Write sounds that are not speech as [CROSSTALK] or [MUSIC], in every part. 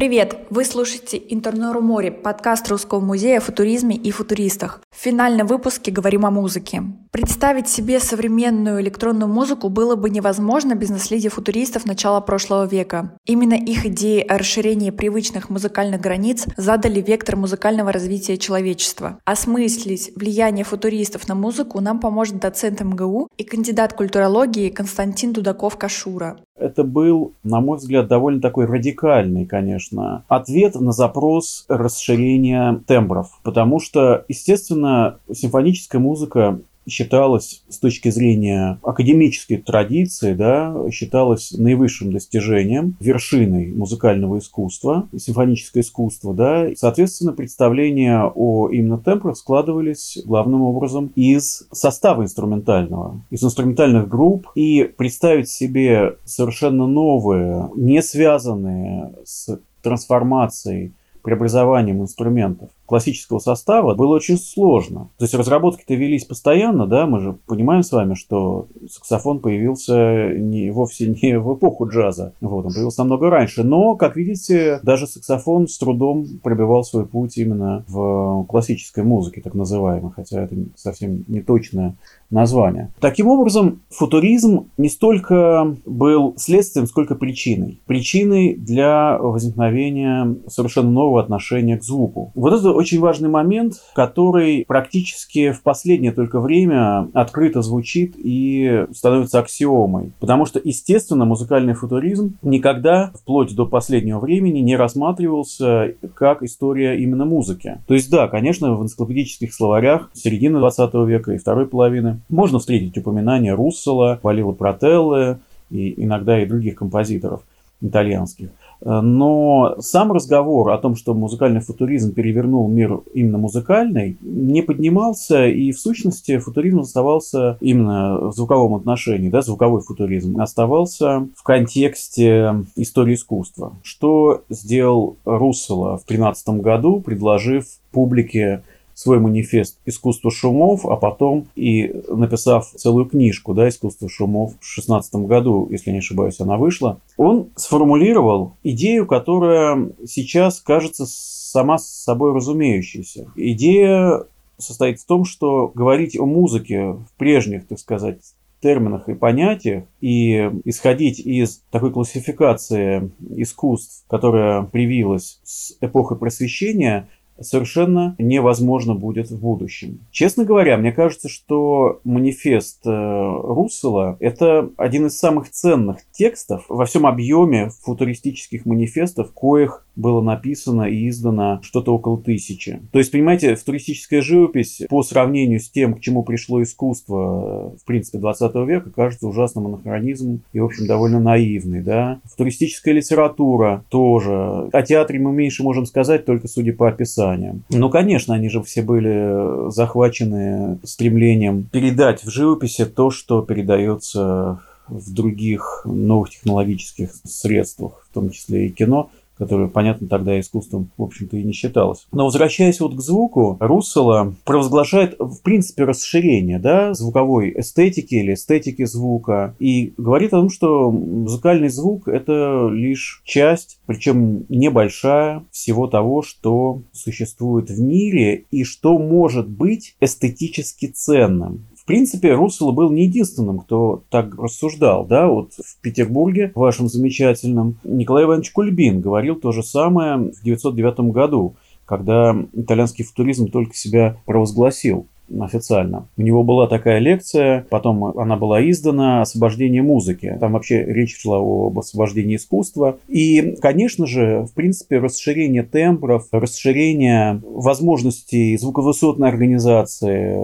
Привет! Вы слушаете «Интернору море» – подкаст Русского музея о футуризме и футуристах. В финальном выпуске говорим о музыке. Представить себе современную электронную музыку было бы невозможно без наследия футуристов начала прошлого века. Именно их идеи о расширении привычных музыкальных границ задали вектор музыкального развития человечества. Осмыслить влияние футуристов на музыку нам поможет доцент МГУ и кандидат культурологии Константин Дудаков-Кашура. Это был, на мой взгляд, довольно такой радикальный, конечно, ответ на запрос расширения тембров. Потому что, естественно, симфоническая музыка считалось с точки зрения академической традиции, да, считалось наивысшим достижением, вершиной музыкального искусства, симфоническое искусство, да. Соответственно, представления о именно темпрах складывались главным образом из состава инструментального, из инструментальных групп, и представить себе совершенно новые, не связанные с трансформацией, преобразованием инструментов классического состава было очень сложно. То есть разработки-то велись постоянно, да, мы же понимаем с вами, что саксофон появился не, вовсе не в эпоху джаза, вот, он появился намного раньше, но, как видите, даже саксофон с трудом пробивал свой путь именно в классической музыке, так называемой, хотя это совсем не точное название. Таким образом, футуризм не столько был следствием, сколько причиной. Причиной для возникновения совершенно нового отношения к звуку. Вот это очень важный момент, который практически в последнее только время открыто звучит и становится аксиомой. Потому что, естественно, музыкальный футуризм никогда, вплоть до последнего времени, не рассматривался как история именно музыки. То есть, да, конечно, в энциклопедических словарях середины 20 века и второй половины можно встретить упоминания Руссела, Валила Протеллы и иногда и других композиторов итальянских. Но сам разговор о том, что музыкальный футуризм перевернул мир именно музыкальный, не поднимался, и в сущности футуризм оставался именно в звуковом отношении, да, звуковой футуризм оставался в контексте истории искусства. Что сделал Руссела в 13 году, предложив публике свой манифест «Искусство шумов», а потом и написав целую книжку да, «Искусство шумов» в 16 году, если не ошибаюсь, она вышла, он сформулировал идею, которая сейчас кажется сама собой разумеющейся. Идея состоит в том, что говорить о музыке в прежних, так сказать, терминах и понятиях и исходить из такой классификации искусств, которая привилась с эпохой просвещения, совершенно невозможно будет в будущем. Честно говоря, мне кажется, что манифест э, Руссела – это один из самых ценных текстов во всем объеме футуристических манифестов, коих было написано и издано что-то около тысячи. То есть, понимаете, футуристическая живопись по сравнению с тем, к чему пришло искусство, в принципе, 20 века, кажется ужасным анахронизмом и, в общем, довольно наивной. Да? Футуристическая литература тоже. О театре мы меньше можем сказать, только судя по описаниям. Ну, конечно, они же все были захвачены стремлением передать в живописи то, что передается в других новых технологических средствах, в том числе и кино которое, понятно, тогда искусством, в общем-то, и не считалось. Но возвращаясь вот к звуку, Руссела провозглашает, в принципе, расширение да, звуковой эстетики или эстетики звука и говорит о том, что музыкальный звук – это лишь часть, причем небольшая, всего того, что существует в мире и что может быть эстетически ценным принципе, Руссел был не единственным, кто так рассуждал. Да? Вот в Петербурге, вашем замечательном, Николай Иванович Кульбин говорил то же самое в 1909 году, когда итальянский футуризм только себя провозгласил официально. У него была такая лекция, потом она была издана «Освобождение музыки». Там вообще речь шла об освобождении искусства. И, конечно же, в принципе, расширение тембров, расширение возможностей звуковысотной организации,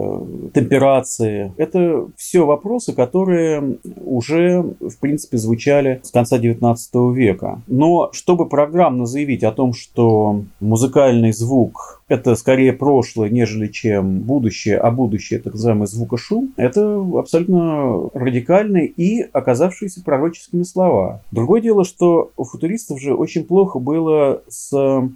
темперации – это все вопросы, которые уже, в принципе, звучали с конца XIX века. Но чтобы программно заявить о том, что музыкальный звук – это скорее прошлое, нежели чем будущее, а будущее, так называемый звукошум, это абсолютно радикальные и оказавшиеся пророческими слова. Другое дело, что у футуристов же очень плохо было с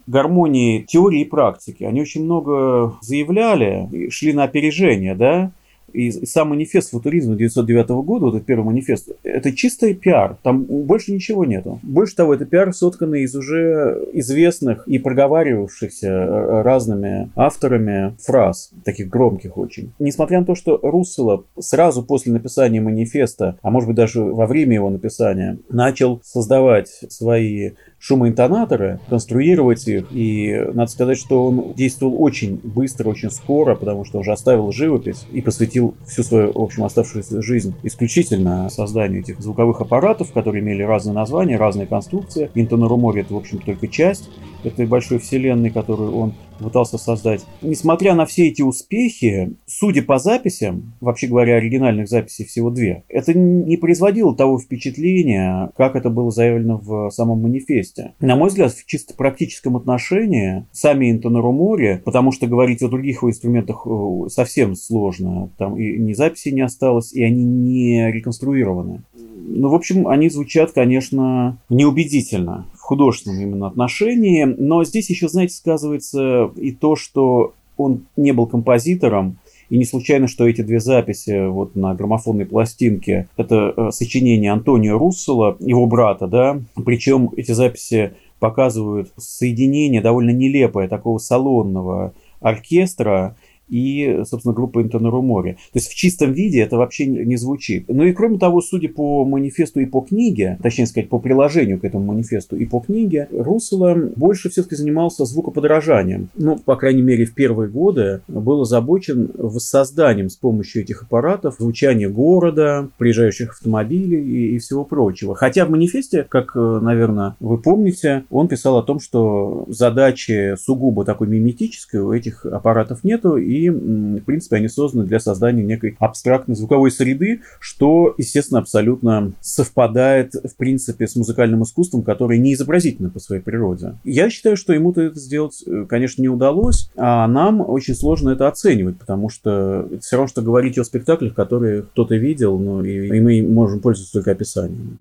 гармонией теории и практики. Они очень много заявляли, шли на опережение, да, И, сам манифест футуризма 1909 года, вот этот первый манифест, это чистый пиар. Там больше ничего нету. Больше того, это пиар сотканный из уже известных и проговаривавшихся э, разными авторами фраз, таких громких очень. Несмотря на то, что Руссела сразу после написания манифеста, а может быть даже во время его написания, начал создавать свои шумоинтонаторы, конструировать их. И надо сказать, что он действовал очень быстро, очень скоро, потому что уже оставил живопись и посвятил всю свою, в общем, оставшуюся жизнь исключительно созданию этих звуковых аппаратов, которые имели разные названия, разные конструкции. Интонорумори — это, в общем, только часть этой большой вселенной, которую он пытался создать. Несмотря на все эти успехи, судя по записям, вообще говоря, оригинальных записей всего две, это не производило того впечатления, как это было заявлено в самом манифесте. На мой взгляд, в чисто практическом отношении сами Интонорумори, потому что говорить о других его инструментах э, совсем сложно, там и ни записи не осталось, и они не реконструированы. Ну, в общем, они звучат, конечно, неубедительно художественном именно отношении. Но здесь еще, знаете, сказывается и то, что он не был композитором, и не случайно, что эти две записи вот на граммофонной пластинке – это э, сочинение Антонио Руссела, его брата, да. Причем эти записи показывают соединение довольно нелепое такого салонного оркестра и, собственно, группа Интонорумори. То есть в чистом виде это вообще не звучит. Ну и кроме того, судя по манифесту и по книге, точнее сказать, по приложению к этому манифесту и по книге, Руссела больше все-таки занимался звукоподражанием. Ну, по крайней мере, в первые годы был озабочен воссозданием с помощью этих аппаратов звучания города, приезжающих автомобилей и, и всего прочего. Хотя в манифесте, как, наверное, вы помните, он писал о том, что задачи сугубо такой миметической у этих аппаратов нету, и в принципе, они созданы для создания некой абстрактной звуковой среды, что, естественно, абсолютно совпадает, в принципе, с музыкальным искусством, которое не изобразительно по своей природе. Я считаю, что ему-то это сделать, э, конечно, не удалось, а нам очень сложно это оценивать, потому что это все равно, что говорить о спектаклях, которые кто-то видел, ну, и, и мы можем пользоваться только описанием.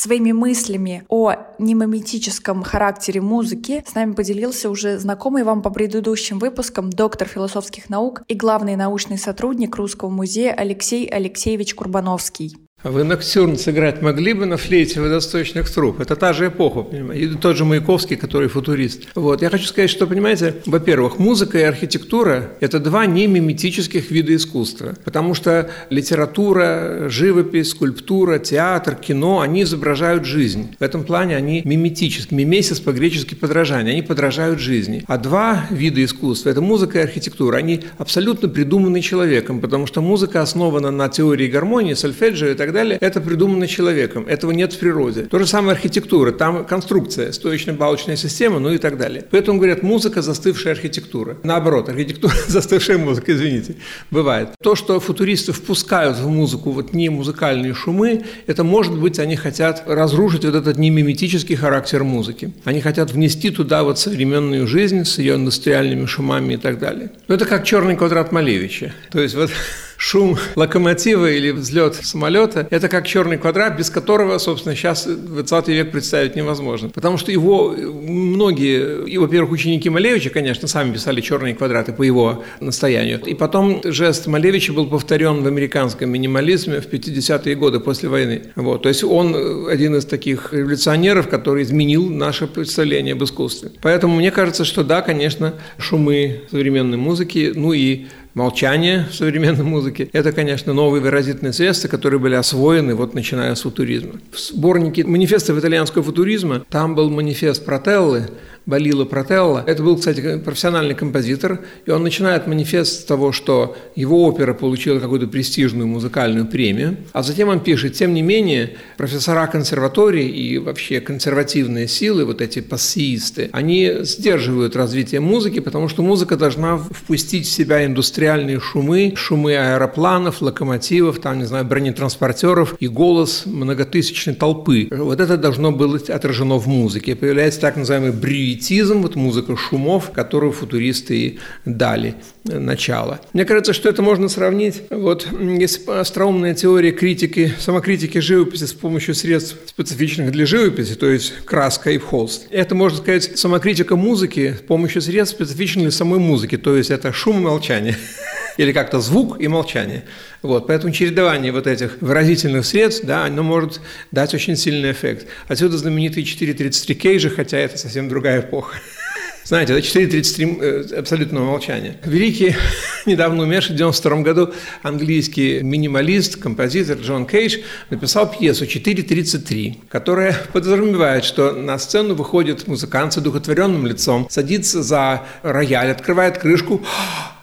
Своими мыслями о немометическом характере музыки с нами поделился уже знакомый вам по предыдущим выпускам доктор философских наук и главный научный сотрудник Русского музея Алексей Алексеевич Курбановский. А вы ноктюрн сыграть могли бы на флейте водосточных труб? Это та же эпоха, понимаете? И тот же Маяковский, который футурист. Вот. Я хочу сказать, что, понимаете, во-первых, музыка и архитектура – это два не миметических вида искусства. Потому что литература, живопись, скульптура, театр, кино – они изображают жизнь. В этом плане они миметические. Мимесис по-гречески подражание. Они подражают жизни. А два вида искусства – это музыка и архитектура. Они абсолютно придуманы человеком, потому что музыка основана на теории гармонии, сольфеджио и так так далее, это придумано человеком. Этого нет в природе. То же самое архитектура. Там конструкция, стоечно-балочная система, ну и так далее. Поэтому говорят, музыка – застывшая архитектура. Наоборот, архитектура – [LAUGHS] застывшая музыка, извините. Бывает. То, что футуристы впускают в музыку вот не музыкальные шумы, это может быть, они хотят разрушить вот этот немиметический характер музыки. Они хотят внести туда вот современную жизнь с ее индустриальными шумами и так далее. Но это как черный квадрат Малевича. То есть вот [LAUGHS] шум локомотива или взлет самолета – это как черный квадрат, без которого, собственно, сейчас 20 век представить невозможно. Потому что его многие, и, во-первых, ученики Малевича, конечно, сами писали черные квадраты по его настоянию. И потом жест Малевича был повторен в американском минимализме в 50-е годы после войны. Вот. То есть он один из таких революционеров, который изменил наше представление об искусстве. Поэтому мне кажется, что да, конечно, шумы современной музыки, ну и молчание в современной музыке. Это, конечно, новые выразительные средства, которые были освоены вот начиная с футуризма. В сборнике манифестов итальянского футуризма там был манифест Протеллы, Балила Протелло. Это был, кстати, профессиональный композитор, и он начинает манифест с того, что его опера получила какую-то престижную музыкальную премию, а затем он пишет, тем не менее, профессора консерватории и вообще консервативные силы, вот эти пассиисты, они сдерживают развитие музыки, потому что музыка должна впустить в себя индустриальные шумы, шумы аэропланов, локомотивов, там, не знаю, бронетранспортеров и голос многотысячной толпы. Вот это должно быть отражено в музыке. Появляется так называемый брюит пиетизм, вот музыка шумов, которую футуристы и дали начало. Мне кажется, что это можно сравнить, вот есть остроумная теория критики, самокритики живописи с помощью средств специфичных для живописи, то есть краска и холст. Это, можно сказать, самокритика музыки с помощью средств специфичных для самой музыки, то есть это шум и молчание [LAUGHS] или как-то звук и молчание. Вот, поэтому чередование вот этих выразительных средств, да, оно может дать очень сильный эффект. Отсюда знаменитые 4.33 кейжа, хотя это совсем другая эпоха. [LAUGHS] Знаете, это 4.33 э, абсолютного молчания. Великий, [LAUGHS] недавно умерший, в 92 году английский минималист, композитор Джон Кейдж написал пьесу 4.33, которая подразумевает, что на сцену выходит музыкант с одухотворенным лицом, садится за рояль, открывает крышку, [GASPS]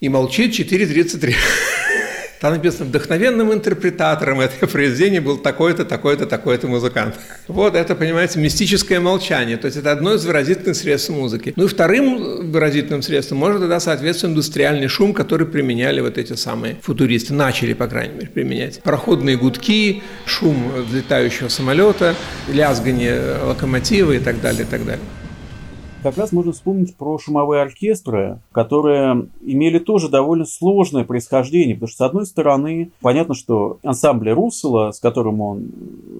и молчит 4.33. Там написано, вдохновенным интерпретатором этого произведения был такой-то, такой-то, такой-то музыкант. Вот это, понимаете, мистическое молчание. То есть это одно из выразительных средств музыки. Ну и вторым выразительным средством может тогда, соответственно, индустриальный шум, который применяли вот эти самые футуристы. Начали, по крайней мере, применять. Проходные гудки, шум взлетающего самолета, лязгание локомотива и так далее, и так далее как раз можно вспомнить про шумовые оркестры, которые имели тоже довольно сложное происхождение, потому что, с одной стороны, понятно, что ансамбль Руссела, с которым он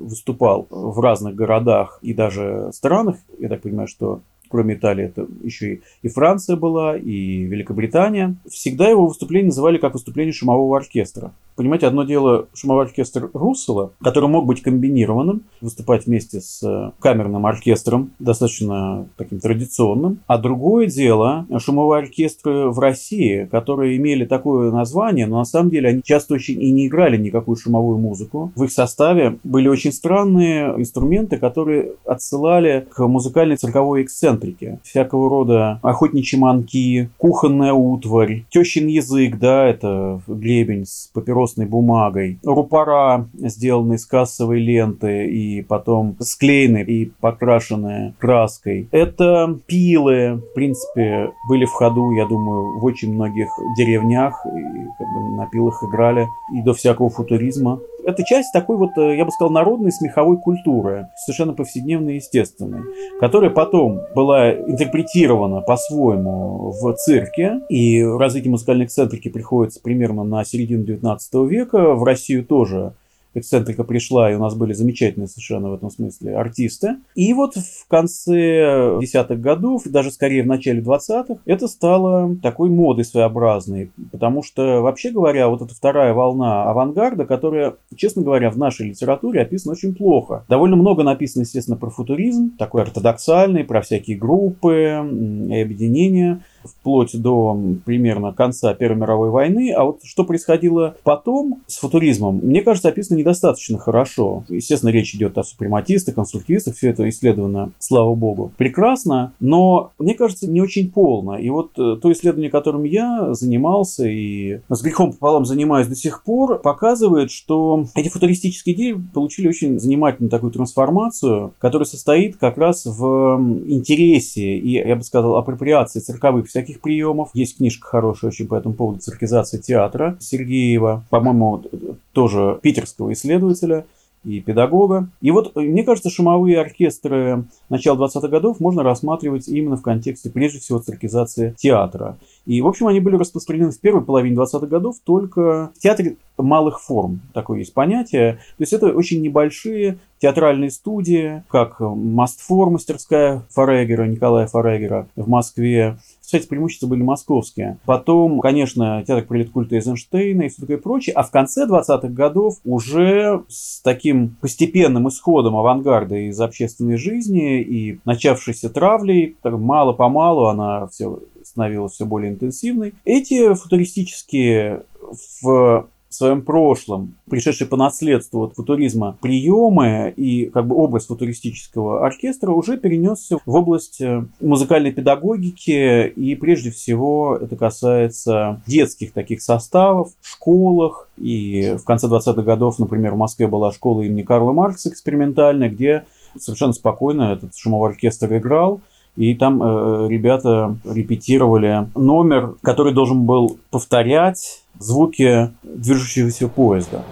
выступал в разных городах и даже странах, я так понимаю, что кроме Италии, это еще и, и Франция была, и Великобритания, всегда его выступления называли как выступление шумового оркестра. Понимаете, одно дело шумовой оркестр Руссела, который мог быть комбинированным, выступать вместе с э, камерным оркестром, достаточно таким традиционным, а другое дело шумовые оркестры в России, которые имели такое название, но на самом деле они часто очень и не играли никакую шумовую музыку. В их составе были очень странные инструменты, которые отсылали к музыкальной цирковой эксцентрии эксцентрики. Всякого рода охотничьи манки, кухонная утварь, тещин язык, да, это гребень с папиросной бумагой, рупора, сделанные из кассовой ленты и потом склеены и покрашенные краской. Это пилы, в принципе, были в ходу, я думаю, в очень многих деревнях, и как бы на пилах играли и до всякого футуризма это часть такой вот, э, я бы сказал, народной смеховой культуры, совершенно повседневной и естественной, которая потом была интерпретирована по-своему в цирке, и развитие музыкальной эксцентрики приходится примерно на середину 19 века, в Россию тоже эксцентрика пришла, и у нас были замечательные совершенно в этом смысле артисты. И вот в конце десятых годов, даже скорее в начале двадцатых, это стало такой модой своеобразной, потому что, вообще говоря, вот эта вторая волна авангарда, которая, честно говоря, в нашей литературе описана очень плохо. Довольно много написано, естественно, про футуризм, такой ортодоксальный, про всякие группы и объединения вплоть до примерно конца Первой мировой войны. А вот что происходило потом с футуризмом, мне кажется, описано недостаточно хорошо. Естественно, речь идет о супрематистах, конструктивистах, все это исследовано, слава богу, прекрасно, но мне кажется, не очень полно. И вот э, то исследование, которым я занимался и с грехом пополам занимаюсь до сих пор, показывает, что эти футуристические идеи получили очень занимательную такую трансформацию, которая состоит как раз в интересе и, я бы сказал, апроприации цирковых всяких приемов. Есть книжка хорошая очень по этому поводу «Циркизация театра» Сергеева, по-моему, тоже питерского исследователя и педагога. И вот, э, мне кажется, шумовые оркестры начала 20-х годов можно рассматривать именно в контексте, прежде всего, циркизации театра. И, в общем, они были распространены в первой половине 20-х годов только в театре малых форм. Такое есть понятие. То есть это очень небольшие театральные студии, как Мастфор, мастерская Форегера, Николая Форегера в Москве, кстати, преимущества были московские. Потом, конечно, театр прилет культа Эйзенштейна и все такое прочее. А в конце 20-х годов уже с таким постепенным исходом авангарда из общественной жизни и начавшейся травлей, мало-помалу она все становилась все более интенсивной. Эти футуристические в в своем прошлом, пришедшие по наследству от футуризма приемы и как бы образ футуристического оркестра уже перенесся в область э, музыкальной педагогики. И прежде всего это касается детских таких составов, школах. И в конце 20-х годов, например, в Москве была школа имени Карла Маркса экспериментальная, где совершенно спокойно этот шумовой оркестр играл, и там э, ребята репетировали номер, который должен был повторять звуки движущегося поезда.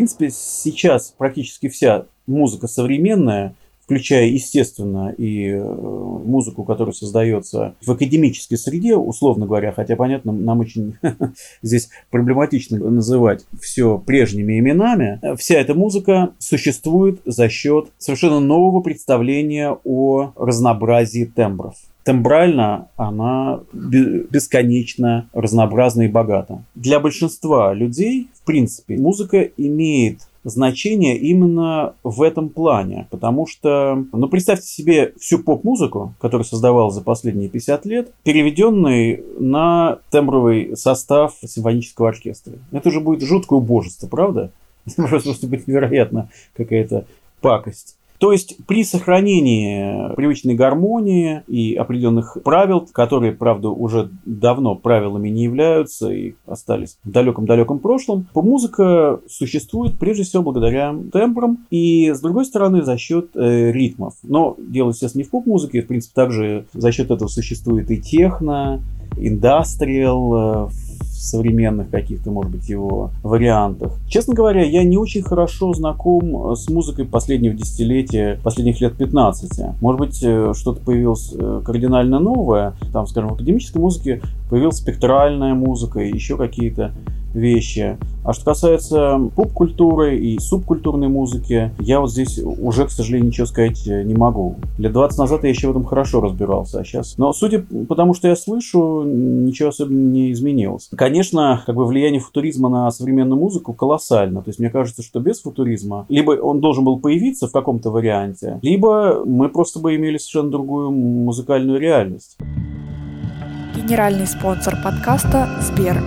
Принципе, сейчас практически вся музыка современная включая, естественно, и э, музыку, которая создается в академической среде, условно говоря, хотя, понятно, нам очень [LAUGHS] здесь проблематично называть все прежними именами, вся эта музыка существует за счет совершенно нового представления о разнообразии тембров тембрально она бесконечно разнообразна и богата. Для большинства людей, в принципе, музыка имеет значение именно в этом плане, потому что, ну, представьте себе всю поп-музыку, которую создавал за последние 50 лет, переведенный на тембровый состав симфонического оркестра. Это же будет жуткое убожество, правда? Это [LAUGHS] просто будет невероятно какая-то пакость. То есть при сохранении привычной гармонии и определенных правил, которые, правда, уже давно правилами не являются и остались в далеком-далеком прошлом, музыка существует прежде всего благодаря тембрам и, с другой стороны, за счет э, ритмов. Но дело, естественно, не в поп-музыке, в принципе, также за счет этого существует и техно, индастриал, э, современных каких-то, может быть, его вариантах. Честно говоря, я не очень хорошо знаком с музыкой последнего десятилетия, последних лет 15. Может быть, э, что-то появилось э, кардинально новое. Там, скажем, в академической музыке появилась спектральная музыка, еще какие-то вещи. А что касается поп-культуры и субкультурной музыки, я вот здесь уже, к сожалению, ничего сказать э, не могу. Лет 20 назад я еще в этом хорошо разбирался, а сейчас... Но судя по тому, что я слышу, ничего особенно не изменилось. Конечно, как бы влияние футуризма на современную музыку колоссально. То есть мне кажется, что без футуризма либо он должен был появиться в каком-то варианте, либо мы просто бы имели совершенно другую музыкальную реальность. Генеральный спонсор подкаста – Сбер.